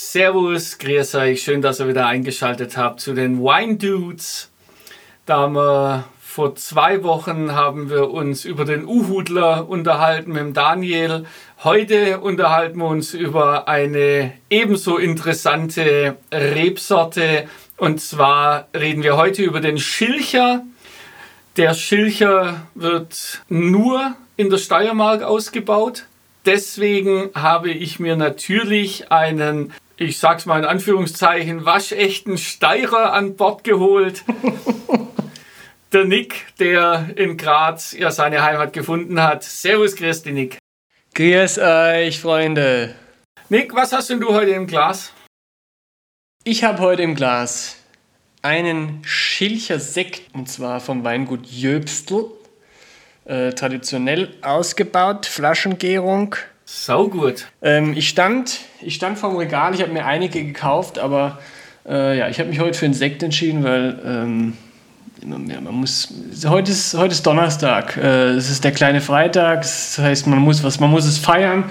Servus, grüß euch, schön, dass ihr wieder eingeschaltet habt zu den Wine Dudes. Da haben wir vor zwei Wochen haben wir uns über den Uhudler unterhalten mit dem Daniel. Heute unterhalten wir uns über eine ebenso interessante Rebsorte. Und zwar reden wir heute über den Schilcher. Der Schilcher wird nur in der Steiermark ausgebaut. Deswegen habe ich mir natürlich einen ich sag's mal in Anführungszeichen, waschechten Steirer an Bord geholt. der Nick, der in Graz ja seine Heimat gefunden hat. Servus, grüß dich, Nick. Grüß euch, Freunde. Nick, was hast denn du heute im Glas? Ich habe heute im Glas einen Schilcher Sekt, und zwar vom Weingut Jöbstl. Äh, traditionell ausgebaut, Flaschengärung. Sau gut. Ähm, ich, stand, ich stand vorm Regal, ich habe mir einige gekauft, aber äh, ja, ich habe mich heute für einen Sekt entschieden, weil ähm, man muss, heute ist, heute ist Donnerstag, äh, es ist der kleine Freitag, das heißt, man muss, was, man muss es feiern.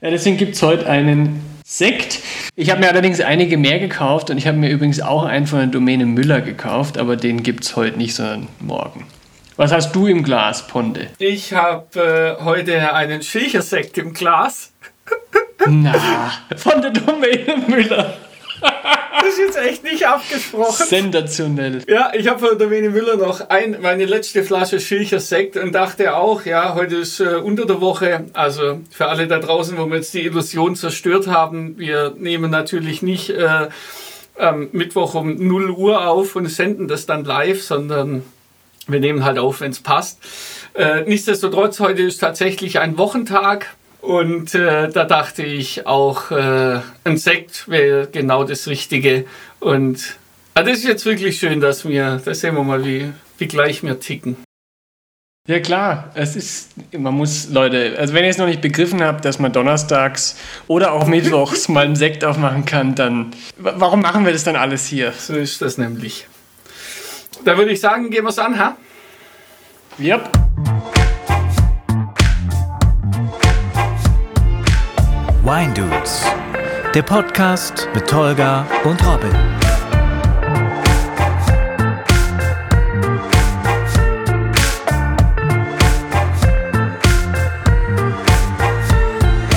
Ja, deswegen gibt es heute einen Sekt. Ich habe mir allerdings einige mehr gekauft und ich habe mir übrigens auch einen von der Domäne Müller gekauft, aber den gibt es heute nicht, sondern morgen. Was hast du im Glas, Ponde? Ich habe äh, heute einen Schilchersekt im Glas. Na, von der Domäne Müller. Das ist jetzt echt nicht abgesprochen. Sensationell. Ja, ich habe von Domäne Müller noch ein, meine letzte Flasche Schilcher Sekt und dachte auch, ja, heute ist äh, unter der Woche. Also für alle da draußen, wo wir jetzt die Illusion zerstört haben, wir nehmen natürlich nicht äh, am Mittwoch um 0 Uhr auf und senden das dann live, sondern wir nehmen halt auf, wenn es passt. Äh, nichtsdestotrotz, heute ist tatsächlich ein Wochentag. Und äh, da dachte ich auch, äh, ein Sekt wäre genau das Richtige. Und ah, das ist jetzt wirklich schön, dass wir, da sehen wir mal, wie, wie gleich wir ticken. Ja klar, es ist, man muss, Leute, also wenn ihr es noch nicht begriffen habt, dass man donnerstags oder auch mittwochs mal einen Sekt aufmachen kann, dann warum machen wir das dann alles hier? So ist das nämlich. Da würde ich sagen, gehen wir es an, ha? Yep. Wine Dudes, der Podcast mit Tolga und Robin.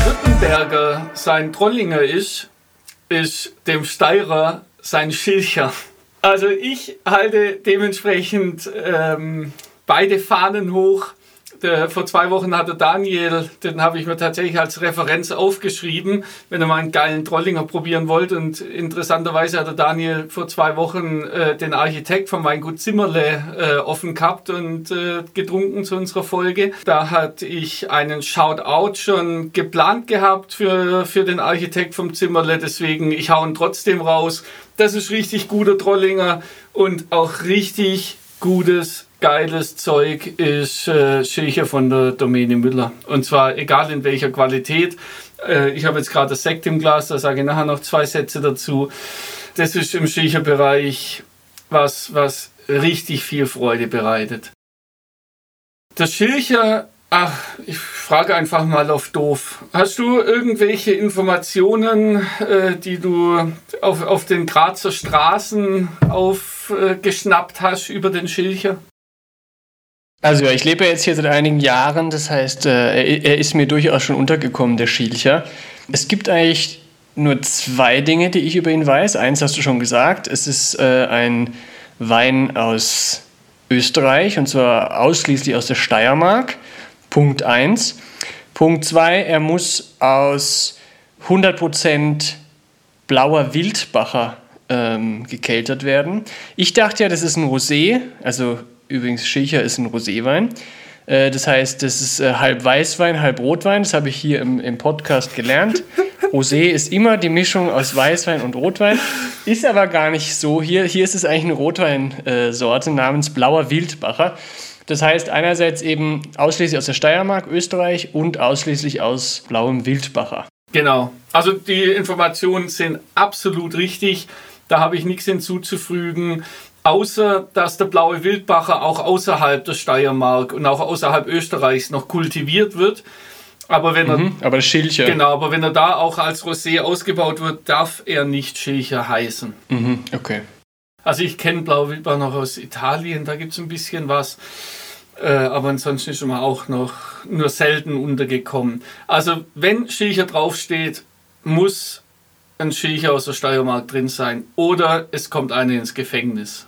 Württemberger sein Trollinger ist, ist dem Steirer sein Schilcher. Also ich halte dementsprechend ähm, beide Fahnen hoch der, vor zwei Wochen hatte Daniel, den habe ich mir tatsächlich als Referenz aufgeschrieben, wenn ihr mal einen geilen Trollinger probieren wollt. Und interessanterweise hatte Daniel vor zwei Wochen äh, den Architekt von Weingut Zimmerle äh, offen gehabt und äh, getrunken zu unserer Folge. Da hatte ich einen Shoutout schon geplant gehabt für, für den Architekt vom Zimmerle. Deswegen, ich hau ihn trotzdem raus. Das ist richtig guter Trollinger und auch richtig gutes geiles Zeug ist äh, Schilcher von der Domäne Müller. Und zwar egal in welcher Qualität. Äh, ich habe jetzt gerade das Sekt im Glas, da sage ich nachher noch zwei Sätze dazu. Das ist im Schilcherbereich was, was richtig viel Freude bereitet. Der Schilcher Ach, ich frage einfach mal auf doof. Hast du irgendwelche Informationen, äh, die du auf, auf den Grazer Straßen aufgeschnappt hast über den Schilcher? Also ja, ich lebe jetzt hier seit einigen Jahren, das heißt, äh, er, er ist mir durchaus schon untergekommen, der Schilcher. Es gibt eigentlich nur zwei Dinge, die ich über ihn weiß. Eins hast du schon gesagt, es ist äh, ein Wein aus Österreich und zwar ausschließlich aus der Steiermark. Punkt 1. Punkt 2, er muss aus 100% blauer Wildbacher ähm, gekeltert werden. Ich dachte ja, das ist ein Rosé, also übrigens Schilcher ist ein Roséwein. Äh, das heißt, das ist äh, halb Weißwein, halb Rotwein. Das habe ich hier im, im Podcast gelernt. Rosé ist immer die Mischung aus Weißwein und Rotwein. Ist aber gar nicht so. Hier, hier ist es eigentlich eine Rotweinsorte namens Blauer Wildbacher. Das heißt einerseits eben ausschließlich aus der Steiermark, Österreich und ausschließlich aus blauem Wildbacher. Genau. Also die Informationen sind absolut richtig. Da habe ich nichts hinzuzufügen, außer dass der blaue Wildbacher auch außerhalb der Steiermark und auch außerhalb Österreichs noch kultiviert wird. Aber wenn er, Mhm, aber das Schildchen. genau, aber wenn er da auch als Rosé ausgebaut wird, darf er nicht Schilcher heißen. Mhm, okay. Also ich kenne Blauwildbach noch aus Italien, da gibt es ein bisschen was. Äh, aber ansonsten ist man auch noch nur selten untergekommen. Also wenn Schilcher draufsteht, muss ein Schilcher aus der Steiermark drin sein. Oder es kommt einer ins Gefängnis.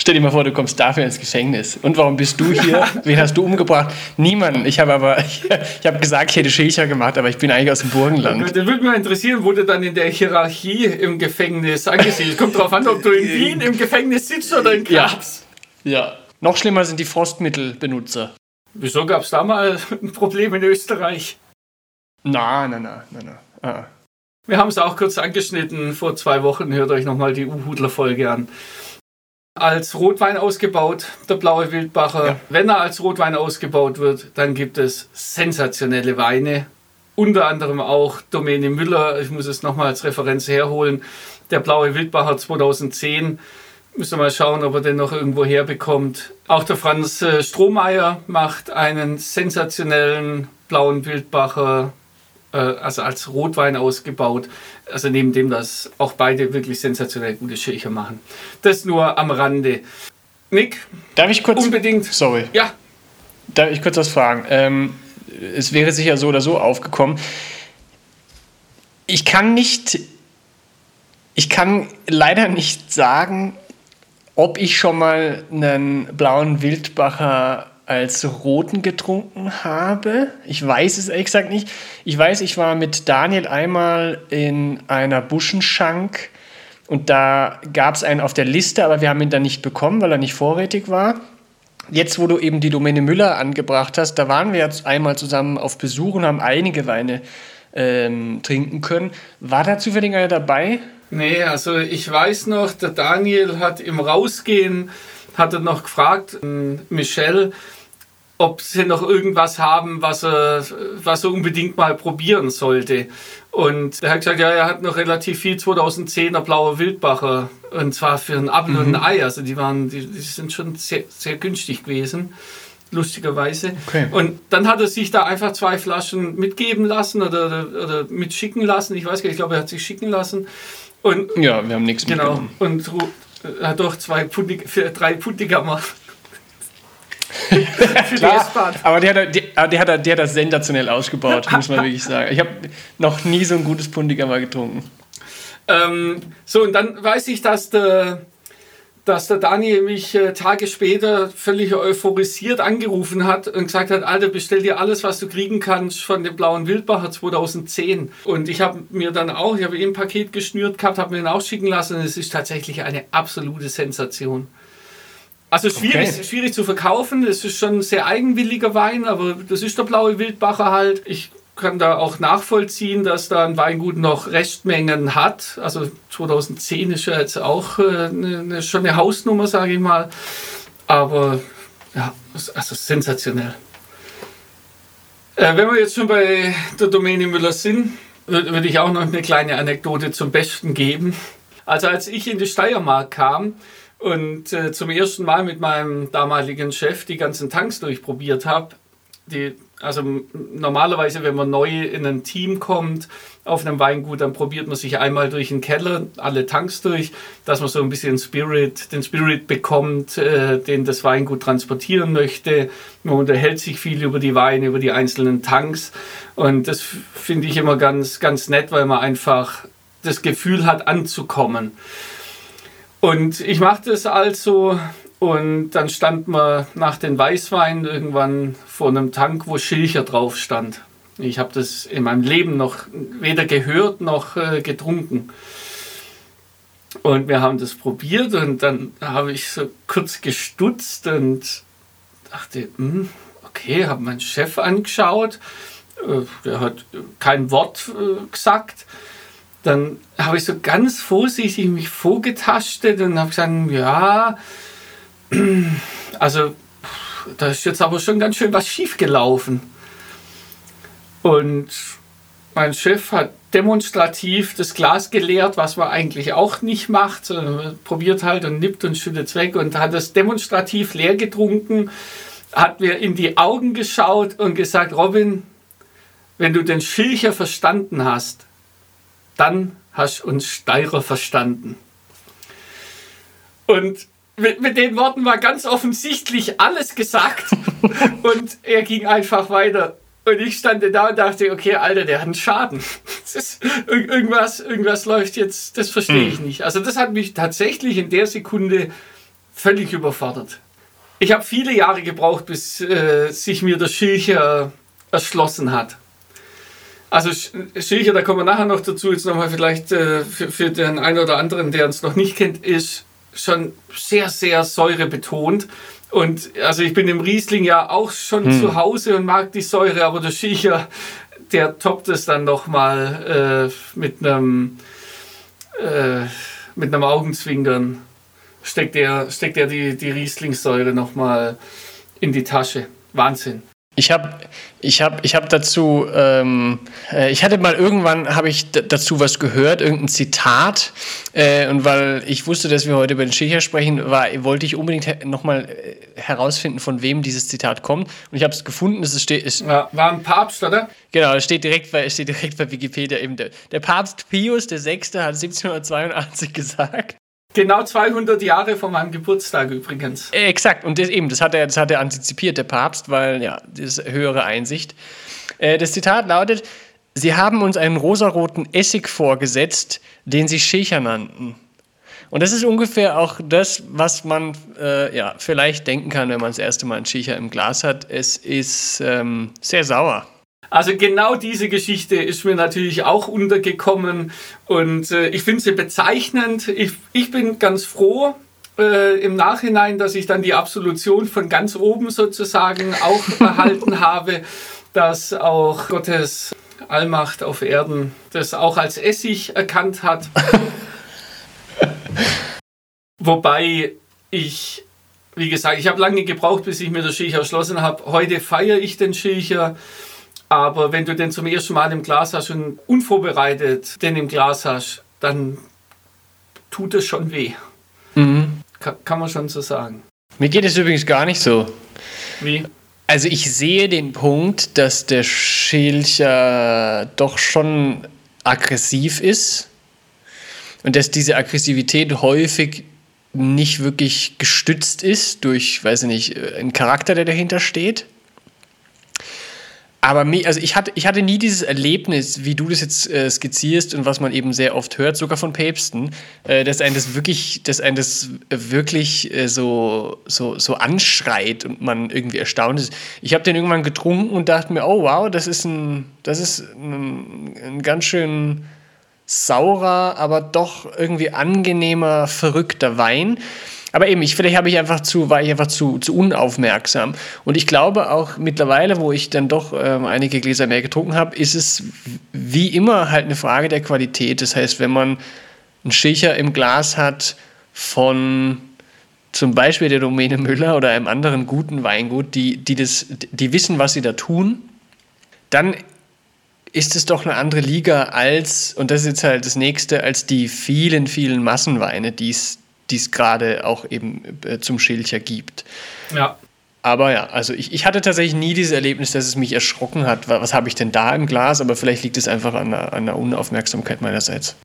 Stell dir mal vor, du kommst dafür ins Gefängnis. Und warum bist du hier? Wen hast du umgebracht? Niemanden. Ich habe aber, ich, habe gesagt, ich hätte Schilcher gemacht, aber ich bin eigentlich aus dem Burgenland. Da würde mich interessieren, wo du dann in der Hierarchie im Gefängnis angesiedelt Kommt drauf an, ob du in Wien im Gefängnis sitzt oder in Graz. Ja. Noch schlimmer sind die Frostmittelbenutzer. Wieso gab es da mal ein Problem in Österreich? Na, na, na, na, na. Ah. Wir haben es auch kurz angeschnitten vor zwei Wochen. Hört euch nochmal die U-Hudler-Folge an. Als Rotwein ausgebaut, der blaue Wildbacher. Ja. Wenn er als Rotwein ausgebaut wird, dann gibt es sensationelle Weine. Unter anderem auch Domäne Müller. Ich muss es nochmal als Referenz herholen. Der blaue Wildbacher 2010. Müssen wir mal schauen, ob er den noch irgendwo herbekommt. Auch der Franz äh, Strohmeier macht einen sensationellen blauen Wildbacher also als Rotwein ausgebaut. Also neben dem, dass auch beide wirklich sensationell gute Schilcher machen. Das nur am Rande. Nick, Darf ich kurz. unbedingt. Sorry. Ja, Darf ich kurz was fragen? Ähm, es wäre sicher so oder so aufgekommen. Ich kann nicht, ich kann leider nicht sagen, ob ich schon mal einen blauen Wildbacher als roten getrunken habe. Ich weiß es ehrlich gesagt nicht. Ich weiß, ich war mit Daniel einmal in einer Buschenschank und da gab es einen auf der Liste, aber wir haben ihn dann nicht bekommen, weil er nicht vorrätig war. Jetzt, wo du eben die Domäne Müller angebracht hast, da waren wir jetzt einmal zusammen auf Besuch und haben einige Weine ähm, trinken können. War da zufällig einer dabei? nee, also ich weiß noch, der Daniel hat im Rausgehen, hat er noch gefragt, äh, Michelle, ob sie noch irgendwas haben, was er, was er unbedingt mal probieren sollte. Und er hat gesagt, ja, er hat noch relativ viel 2010er blauer Wildbacher. Und zwar für ein Apfel und ein Ei. Also die waren, die, die sind schon sehr, sehr günstig gewesen. Lustigerweise. Okay. Und dann hat er sich da einfach zwei Flaschen mitgeben lassen oder, oder, oder mitschicken lassen. Ich weiß gar nicht, ich glaube, er hat sich schicken lassen. Und Ja, wir haben nichts Genau. mitgenommen. Und er hat doch zwei für drei Pundigammer. für die Klar, S-Bahn. aber der hat, er- der, der, hat, er- der hat das sensationell ausgebaut, muss man wirklich sagen. Ich habe noch nie so ein gutes Pundiger mal getrunken. Ähm, so, und dann weiß ich, dass der, dass der Daniel mich äh, Tage später völlig euphorisiert angerufen hat und gesagt hat, Alter, bestell dir alles, was du kriegen kannst von dem blauen Wildbacher 2010. Und ich habe mir dann auch, ich habe ihm ein Paket geschnürt gehabt, habe mir ihn auch schicken lassen und es ist tatsächlich eine absolute Sensation. Also schwierig, Okay. schwierig zu verkaufen, es ist schon ein sehr eigenwilliger Wein, aber das ist der blaue Wildbacher halt. Ich kann da auch nachvollziehen, dass da ein Weingut noch Restmengen hat. Also 2010 ist ja jetzt auch äh, eine, eine, schon eine Hausnummer, sage ich mal. Aber ja, also sensationell. Äh, wenn wir jetzt schon bei der Domäne Müller sind, würde würd ich auch noch eine kleine Anekdote zum Besten geben. Also als ich in die Steiermark kam und äh, zum ersten Mal mit meinem damaligen Chef die ganzen Tanks durchprobiert habe, die, also normalerweise, wenn man neu in ein Team kommt auf einem Weingut, dann probiert man sich einmal durch den Keller, alle Tanks durch, dass man so ein bisschen Spirit, den Spirit bekommt, äh, den das Weingut transportieren möchte. Man unterhält sich viel über die Weine, über die einzelnen Tanks und das finde ich immer ganz, ganz nett, weil man einfach das Gefühl hat, anzukommen. Und ich machte es also und dann stand man nach den Weißweinen irgendwann vor einem Tank, wo Schilcher drauf stand. Ich habe das in meinem Leben noch weder gehört noch äh, getrunken. Und wir haben das probiert und dann habe ich so kurz gestutzt und dachte, hm, okay, habe meinen Chef angeschaut. Äh, Der hat kein Wort äh, gesagt dann habe ich so ganz vorsichtig mich vorgetastet und habe gesagt, ja, also da ist jetzt aber schon ganz schön was schief gelaufen. Und mein Chef hat demonstrativ das Glas geleert, was man eigentlich auch nicht macht. sondern man Probiert halt und nippt und schüttet es weg und hat es demonstrativ leer getrunken hat mir in die Augen geschaut und gesagt, Robin, wenn du den Schilcher verstanden hast, dann hast uns Steirer verstanden. Und mit, mit den Worten war ganz offensichtlich alles gesagt und er ging einfach weiter. Und ich stand da und dachte, okay, Alter, der hat einen Schaden. Ist, irgendwas, irgendwas läuft jetzt, das verstehe ich hm. nicht. Also das hat mich tatsächlich in der Sekunde völlig überfordert. Ich habe viele Jahre gebraucht, bis äh, sich mir der Schilcher erschlossen hat. Also Schilcher, da kommen wir nachher noch dazu, jetzt nochmal vielleicht äh, für, für den einen oder anderen, der uns noch nicht kennt, ist schon sehr, sehr säurebetont. Und also ich bin im Riesling ja auch schon hm. zu Hause und mag die Säure, aber der Schiecher, der toppt es dann nochmal äh, mit einem äh, mit einem Augenzwinkern. Steckt er, steckt er die, die Rieslingssäure nochmal in die Tasche. Wahnsinn. Ich habe ich hab, ich hab dazu, ähm, äh, ich hatte mal irgendwann, habe ich dazu was gehört, irgendein Zitat. Äh, und weil ich wusste, dass wir heute über den Schächer sprechen, war, wollte ich unbedingt nochmal äh, herausfinden, von wem dieses Zitat kommt. Und ich habe es gefunden, es steht. Es ja, war ein Papst, oder? Genau, es steht direkt bei, steht direkt bei Wikipedia eben. Der, der Papst Pius VI. hat 1782 gesagt. Genau 200 Jahre vor meinem Geburtstag übrigens. Äh, exakt, und das eben, das hat er, das hat er antizipiert, der Papst, weil ja, das ist höhere Einsicht. Äh, das Zitat lautet: Sie haben uns einen rosaroten Essig vorgesetzt, den Sie Schächer nannten. Und das ist ungefähr auch das, was man äh, ja, vielleicht denken kann, wenn man das erste Mal einen Schächer im Glas hat. Es ist ähm, sehr sauer. Also genau diese Geschichte ist mir natürlich auch untergekommen und äh, ich finde sie bezeichnend. Ich, ich bin ganz froh, äh, im Nachhinein, dass ich dann die Absolution von ganz oben sozusagen auch erhalten habe, dass auch Gottes Allmacht auf Erden das auch als Essig erkannt hat. Wobei ich, wie gesagt, ich habe lange gebraucht, bis ich mir das Schilcher erschlossen habe. Heute feiere ich den Schilcher. Aber wenn du den zum ersten Mal im Glas hast und unvorbereitet den im Glas hast, dann tut es schon weh. Mhm. Kann, kann man schon so sagen. Mir geht es übrigens gar nicht so. Wie? Also ich sehe den Punkt, dass der Schilcher doch schon aggressiv ist und dass diese Aggressivität häufig nicht wirklich gestützt ist durch, weiß ich nicht, einen Charakter, der dahinter steht. Aber also ich, hatte, ich hatte nie dieses Erlebnis, wie du das jetzt äh, skizzierst und was man eben sehr oft hört, sogar von Päpsten, äh, dass einen das wirklich, dass einen das wirklich äh, so, so, so anschreit und man irgendwie erstaunt ist. Ich habe den irgendwann getrunken und dachte mir, oh wow, das ist ein, das ist ein, ein ganz schön saurer, aber doch irgendwie angenehmer, verrückter Wein. Aber eben, ich, vielleicht habe ich einfach zu, war ich einfach zu, zu unaufmerksam. Und ich glaube auch mittlerweile, wo ich dann doch ähm, einige Gläser mehr getrunken habe, ist es wie immer halt eine Frage der Qualität. Das heißt, wenn man einen Schilcher im Glas hat von zum Beispiel der Domäne Müller oder einem anderen guten Weingut, die, die, das, die wissen, was sie da tun, dann ist es doch eine andere Liga als, und das ist jetzt halt das nächste, als die vielen, vielen Massenweine, die es die es gerade auch eben äh, zum Schilcher gibt. Ja. Aber ja, also ich, ich hatte tatsächlich nie dieses Erlebnis, dass es mich erschrocken hat. Was, was habe ich denn da im Glas? Aber vielleicht liegt es einfach an einer, an einer Unaufmerksamkeit meinerseits.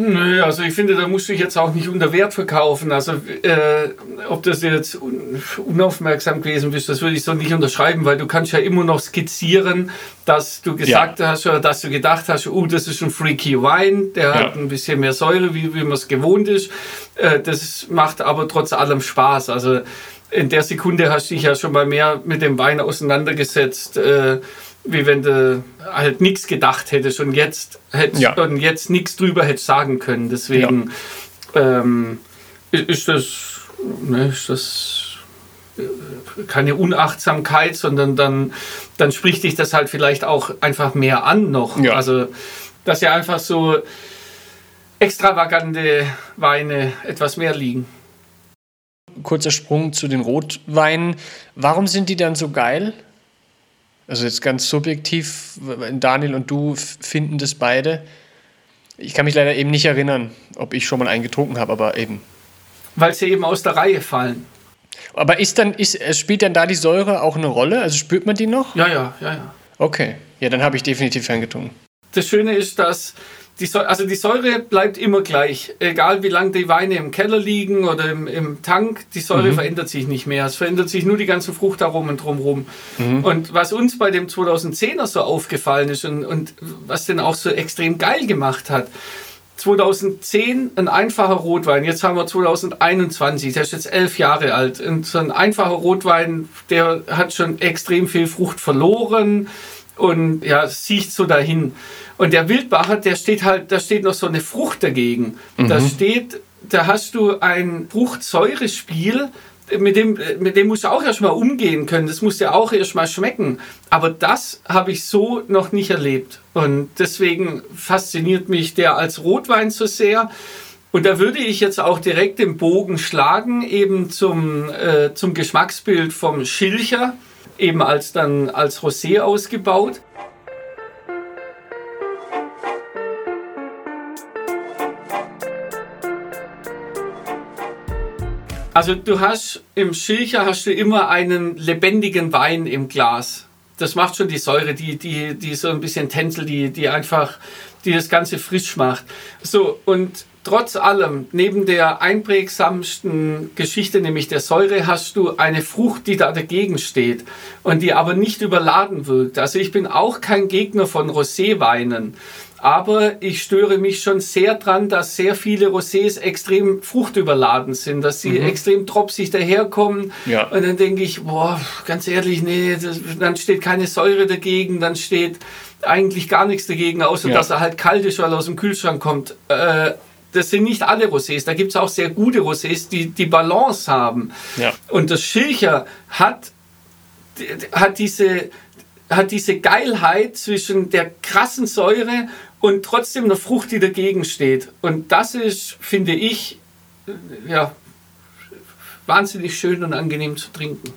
Nö, also ich finde, da musst du dich jetzt auch nicht unter Wert verkaufen. Also äh, ob das jetzt un unaufmerksam gewesen bist, das würde ich so nicht unterschreiben, weil du kannst ja immer noch skizzieren, dass du gesagt ja. hast oder dass du gedacht hast, oh, das ist ein freaky Wein, der ja. hat ein bisschen mehr Säure, wie, wie man es gewohnt ist. Äh, das macht aber trotz allem Spaß. Also in der Sekunde hast du dich ja schon mal mehr mit dem Wein auseinandergesetzt. Äh, wie wenn du halt nichts gedacht hättest und jetzt hättest ja. und jetzt nichts drüber hättest sagen können. Deswegen ja. ähm, ist das, ne, ist das äh, keine Unachtsamkeit, sondern dann, dann spricht dich das halt vielleicht auch einfach mehr an noch. Ja. Also, dass ja einfach so extravagante Weine etwas mehr liegen. Kurzer Sprung zu den Rotweinen. Warum sind die dann so geil? Also jetzt ganz subjektiv, Daniel und du finden das beide. Ich kann mich leider eben nicht erinnern, ob ich schon mal einen getrunken habe, aber eben. Weil sie eben aus der Reihe fallen. Aber ist dann, ist, spielt dann da die Säure auch eine Rolle? Also spürt man die noch? Ja, ja, ja, ja. Okay. Ja, dann habe ich definitiv ferngetrunken. Das Schöne ist, dass die Säure, also die Säure bleibt immer gleich. Egal wie lange die Weine im Keller liegen oder im, im Tank, die Säure mhm. verändert sich nicht mehr. Es verändert sich nur die ganzen Fruchtaromen drumherum. Mhm. Und was uns bei dem 2010er so aufgefallen ist und, und was den auch so extrem geil gemacht hat, 2010 ein einfacher Rotwein, jetzt haben wir 2021, der ist jetzt elf Jahre alt. Und so ein einfacher Rotwein, der hat schon extrem viel Frucht verloren und ja, sieht so dahin. Und der Wildbacher, der steht halt, da steht noch so eine Frucht dagegen. Mhm. Da steht, da hast du ein Fruchtsäurespiel, mit dem, mit dem musst du auch erstmal umgehen können. Das muss ja auch erstmal schmecken. Aber das habe ich so noch nicht erlebt. Und deswegen fasziniert mich der als Rotwein so sehr. Und da würde ich jetzt auch direkt den Bogen schlagen, eben zum, äh, zum Geschmacksbild vom Schilcher, eben als dann als Rosé ausgebaut. Also du hast im Schilcher hast du immer einen lebendigen Wein im Glas. Das macht schon die Säure, die, die, die so ein bisschen tänzelt, die, die einfach, die das Ganze frisch macht. So, und trotz allem, neben der einprägsamsten Geschichte, nämlich der Säure, hast du eine Frucht, die da dagegen steht und die aber nicht überladen wirkt. Also ich bin auch kein Gegner von Roséweinen. Aber ich störe mich schon sehr dran, dass sehr viele Rosés extrem fruchtüberladen sind, dass sie mhm. extrem tropsig daherkommen. Ja. Und dann denke ich, boah, ganz ehrlich, nee, das, dann steht keine Säure dagegen, dann steht eigentlich gar nichts dagegen, außer ja. dass er halt kalt ist, weil er aus dem Kühlschrank kommt. Äh, das sind nicht alle Rosés. Da gibt es auch sehr gute Rosés, die die Balance haben. Ja. Und das Schilcher hat, hat diese hat diese Geilheit zwischen der krassen Säure und trotzdem eine Frucht, die dagegen steht. Und das ist, finde ich, ja, wahnsinnig schön und angenehm zu trinken.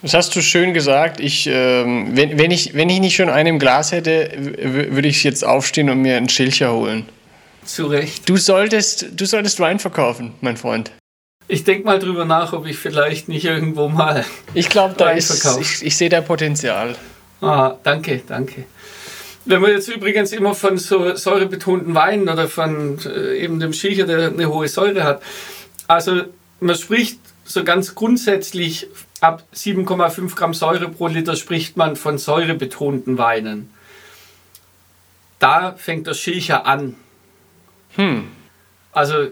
Das hast du schön gesagt. Ich, ähm, wenn, wenn, ich, wenn ich nicht schon einen im Glas hätte, würde ich jetzt aufstehen und mir einen Schilcher holen. Zu Recht. Du solltest, du solltest Wein verkaufen, mein Freund. Ich denke mal drüber nach, ob ich vielleicht nicht irgendwo mal. Ich glaube, da ist. Ich, ich sehe da Potenzial. Ah, danke, danke. Wenn man jetzt übrigens immer von so säurebetonten Weinen oder von äh, eben dem Schilcher, der eine hohe Säure hat, also man spricht so ganz grundsätzlich ab 7,5 Gramm Säure pro Liter spricht man von säurebetonten Weinen. Da fängt der Schilcher an. Hm. Also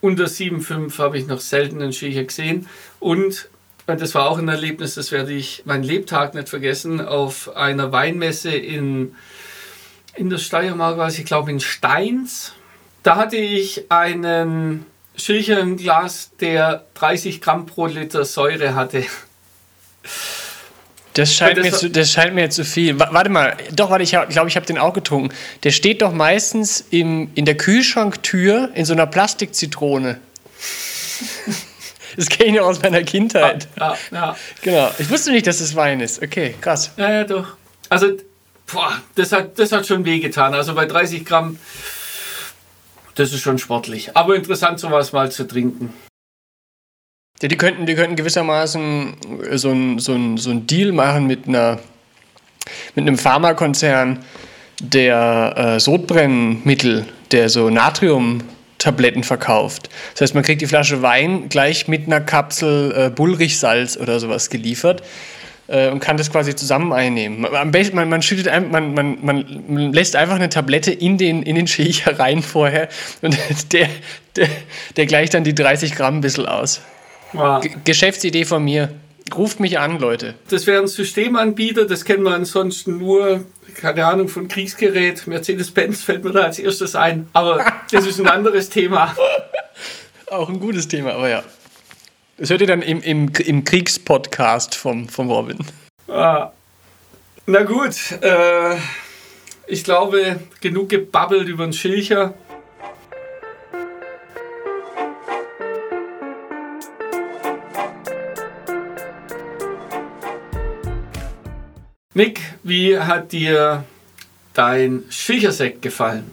unter 7,5 habe ich noch selten einen Schilcher gesehen. Und das war auch ein Erlebnis, das werde ich meinen Lebtag nicht vergessen, auf einer Weinmesse in, in der Steiermark, was ich glaube in Steins. Da hatte ich einen Schilcher im Glas, der 30 Gramm pro Liter Säure hatte. Das scheint, das, mir zu, das scheint mir zu viel. Warte mal, doch, warte, ich glaube, ich habe den auch getrunken. Der steht doch meistens im, in der Kühlschranktür in so einer Plastikzitrone. Das kenne ich noch aus meiner Kindheit. Ja, ja, ja. Genau. Ich wusste nicht, dass es Wein ist. Okay, krass. Ja, ja, doch. Also, boah, das hat, das hat schon wehgetan. Also bei 30 Gramm, das ist schon sportlich. Aber interessant, sowas mal zu trinken. Ja, die könnten, die könnten gewissermaßen so ein, so ein, so ein Deal machen mit einer mit einem Pharmakonzern, der äh, Sodbrennmittel, der so Natrium Tabletten verkauft. Das heißt, man kriegt die Flasche Wein gleich mit einer Kapsel äh, Bullrichsalz oder sowas geliefert äh, und kann das quasi zusammen einnehmen. Am man, man, schüttet ein, man, man, man lässt einfach eine Tablette in den, in den Schächer rein vorher und der, der, der gleicht dann die 30 Gramm ein bisschen aus. Wow. Geschäftsidee von mir. Ruft mich an, Leute. Das wäre ein Systemanbieter, das kennen wir ansonsten nur, keine Ahnung, von Kriegsgerät. Mercedes-Benz fällt mir da als erstes ein. Aber das ist ein anderes Thema. Auch ein gutes Thema, aber ja. Das hört ihr dann im, im, im Kriegspodcast vom, vom Robin. Ah. Na gut, äh, ich glaube, genug gebabbelt über den Schilcher. Nick, wie hat dir dein Schilchersekt gefallen?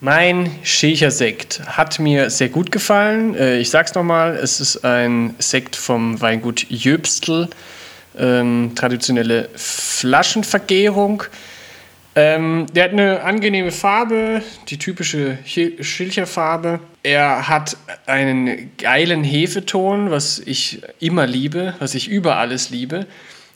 Mein Schilcher Sekt hat mir sehr gut gefallen. Äh, ich sag's nochmal, es ist ein Sekt vom Weingut Jöbstl. Ähm, traditionelle Flaschenvergärung. Ähm, der hat eine angenehme Farbe, die typische Schilcherfarbe. Er hat einen geilen Hefeton, was ich immer liebe, was ich über alles liebe.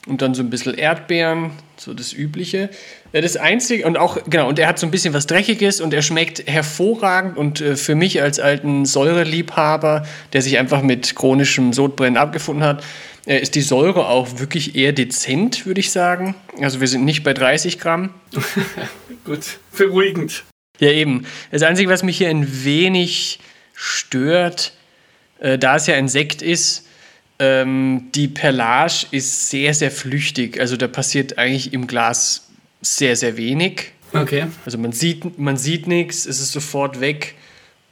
Und dann so ein bisschen Erdbeeren, so das Übliche. Das Einzige, und auch, genau, und er hat so ein bisschen was Dreckiges und er schmeckt hervorragend. Und äh, für mich als alten Säureliebhaber, der sich einfach mit chronischem Sodbrennen abgefunden hat, äh, ist die Säure auch wirklich eher dezent, würde ich sagen. Also wir sind nicht bei 30 Gramm. Gut, beruhigend. Ja, eben. Das Einzige, was mich hier ein wenig stört, äh, da es ja ein Sekt ist, ähm, die Perlage ist sehr, sehr flüchtig. Also da passiert eigentlich im Glas sehr, sehr wenig. Okay. Also man sieht, man sieht nichts, es ist sofort weg.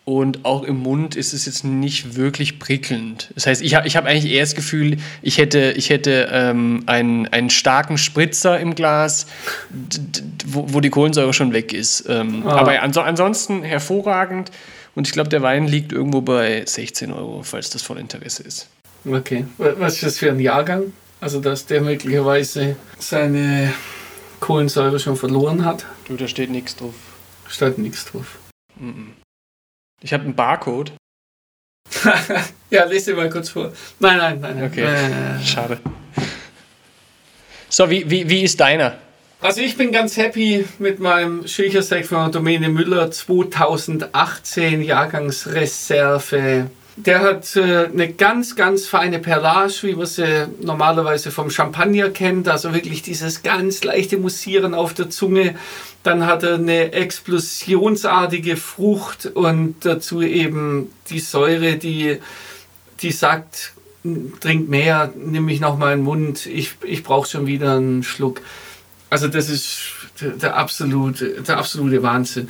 Und auch im Mund ist es jetzt nicht wirklich prickelnd. Das heißt, ich habe ich hab eigentlich eher das Gefühl, ich hätte, ich hätte ähm, einen, einen starken Spritzer im Glas, wo, wo die Kohlensäure schon weg ist. Ähm, ah. Aber ans ansonsten hervorragend. Und ich glaube, der Wein liegt irgendwo bei 16 Euro, falls das von Interesse ist. Okay. Was ist das für ein Jahrgang? Also, dass der möglicherweise seine Kohlensäure schon verloren hat? Du, da steht nichts drauf. Steht nichts drauf. Ich habe einen Barcode. ja, lese dir mal kurz vor. Nein, nein, nein. Okay, äh, schade. So, wie, wie, wie ist deiner? Also ich bin ganz happy mit meinem Schilchersekt von Domäne Müller 2018 Jahrgangsreserve der hat äh, eine ganz, ganz feine Perlage, wie man sie normalerweise vom Champagner kennt. Also wirklich dieses ganz leichte Mussieren auf der Zunge. Dann hat er eine explosionsartige Frucht und dazu eben die Säure, die, die sagt, trink mehr, nimm mich noch mal in den Mund, ich, ich brauche schon wieder einen Schluck. Also das ist der, der, absolute, der absolute Wahnsinn.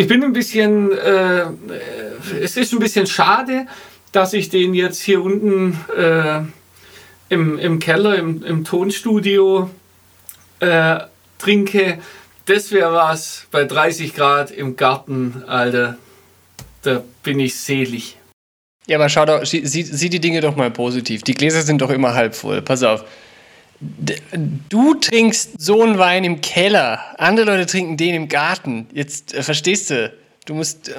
Ich bin ein bisschen, äh, es ist ein bisschen schade, dass ich den jetzt hier unten äh, im, im Keller, im, im Tonstudio äh, trinke. Das wäre was bei 30 Grad im Garten, Alter. Da bin ich selig. Ja, aber schau doch, sieh, sieh die Dinge doch mal positiv. Die Gläser sind doch immer halb voll. Pass auf. Du trinkst so einen Wein im Keller, andere Leute trinken den im Garten. Jetzt äh, verstehst du, du musst äh,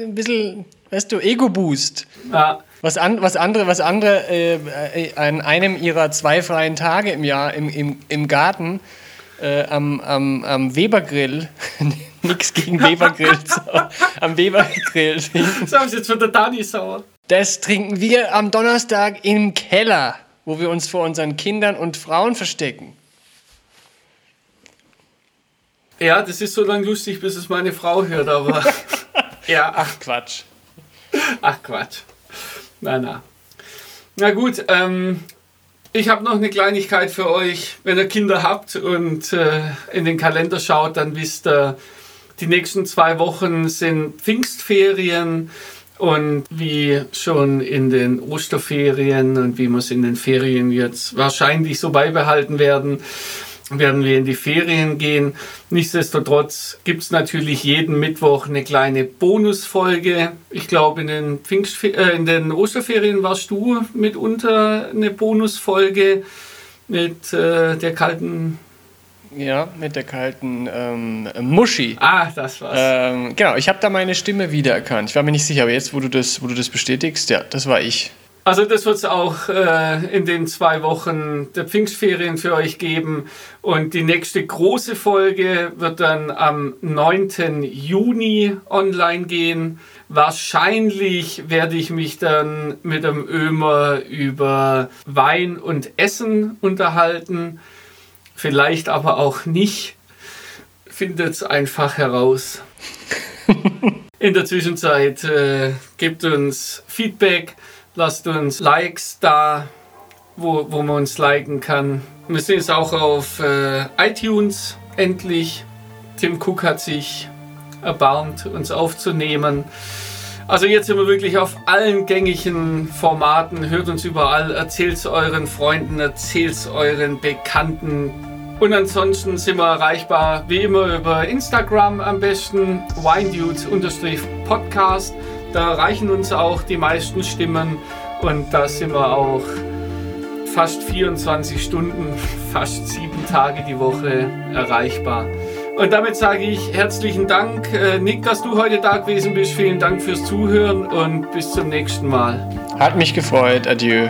ein bisschen, weißt du, Ego-Boost. Ja. Was, an, was andere, was andere äh, äh, an einem ihrer zwei freien Tage im Jahr im, im, im Garten äh, am, am, am Webergrill, nix gegen Webergrill, am Webergrill. So haben sie jetzt von der Dani sauer. Das trinken wir am Donnerstag im Keller wo wir uns vor unseren Kindern und Frauen verstecken. Ja, das ist so lange lustig, bis es meine Frau hört, aber. ja. Ach Quatsch. Ach Quatsch. Na, na. Na gut, ähm, ich habe noch eine Kleinigkeit für euch. Wenn ihr Kinder habt und äh, in den Kalender schaut, dann wisst ihr, die nächsten zwei Wochen sind Pfingstferien. Und wie schon in den Osterferien und wie es in den Ferien jetzt wahrscheinlich so beibehalten werden, werden wir in die Ferien gehen. Nichtsdestotrotz gibt es natürlich jeden Mittwoch eine kleine Bonusfolge. Ich glaube, in, den äh, in den Osterferien warst du mitunter eine Bonusfolge mit äh, der kalten ja, mit der kalten ähm, Muschi. Ah, das war's. Ähm, genau, ich habe da meine Stimme wiedererkannt. Ich war mir nicht sicher, aber jetzt, wo du das, wo du das bestätigst, ja, das war ich. Also das wird es auch äh, in den zwei Wochen der Pfingstferien für euch geben. Und die nächste große Folge wird dann am 9. Juni online gehen. Wahrscheinlich werde ich mich dann mit dem Ömer über Wein und Essen unterhalten vielleicht aber auch nicht. Findet es einfach heraus. In der Zwischenzeit äh, gebt uns Feedback, lasst uns Likes da, wo, wo man uns liken kann. Wir sind jetzt auch auf äh, iTunes endlich. Tim Cook hat sich erbarmt, uns aufzunehmen. Also jetzt sind wir wirklich auf allen gängigen Formaten. Hört uns überall, erzählt es euren Freunden, erzählt es euren Bekannten Und ansonsten sind wir erreichbar wie immer über Instagram am besten, winedudes-podcast. Da erreichen uns auch die meisten Stimmen und da sind wir auch fast 24 Stunden, fast sieben Tage die Woche erreichbar. Und damit sage ich herzlichen Dank, äh, Nick, dass du heute da gewesen bist. Vielen Dank fürs Zuhören und bis zum nächsten Mal. Hat mich gefreut. Adieu.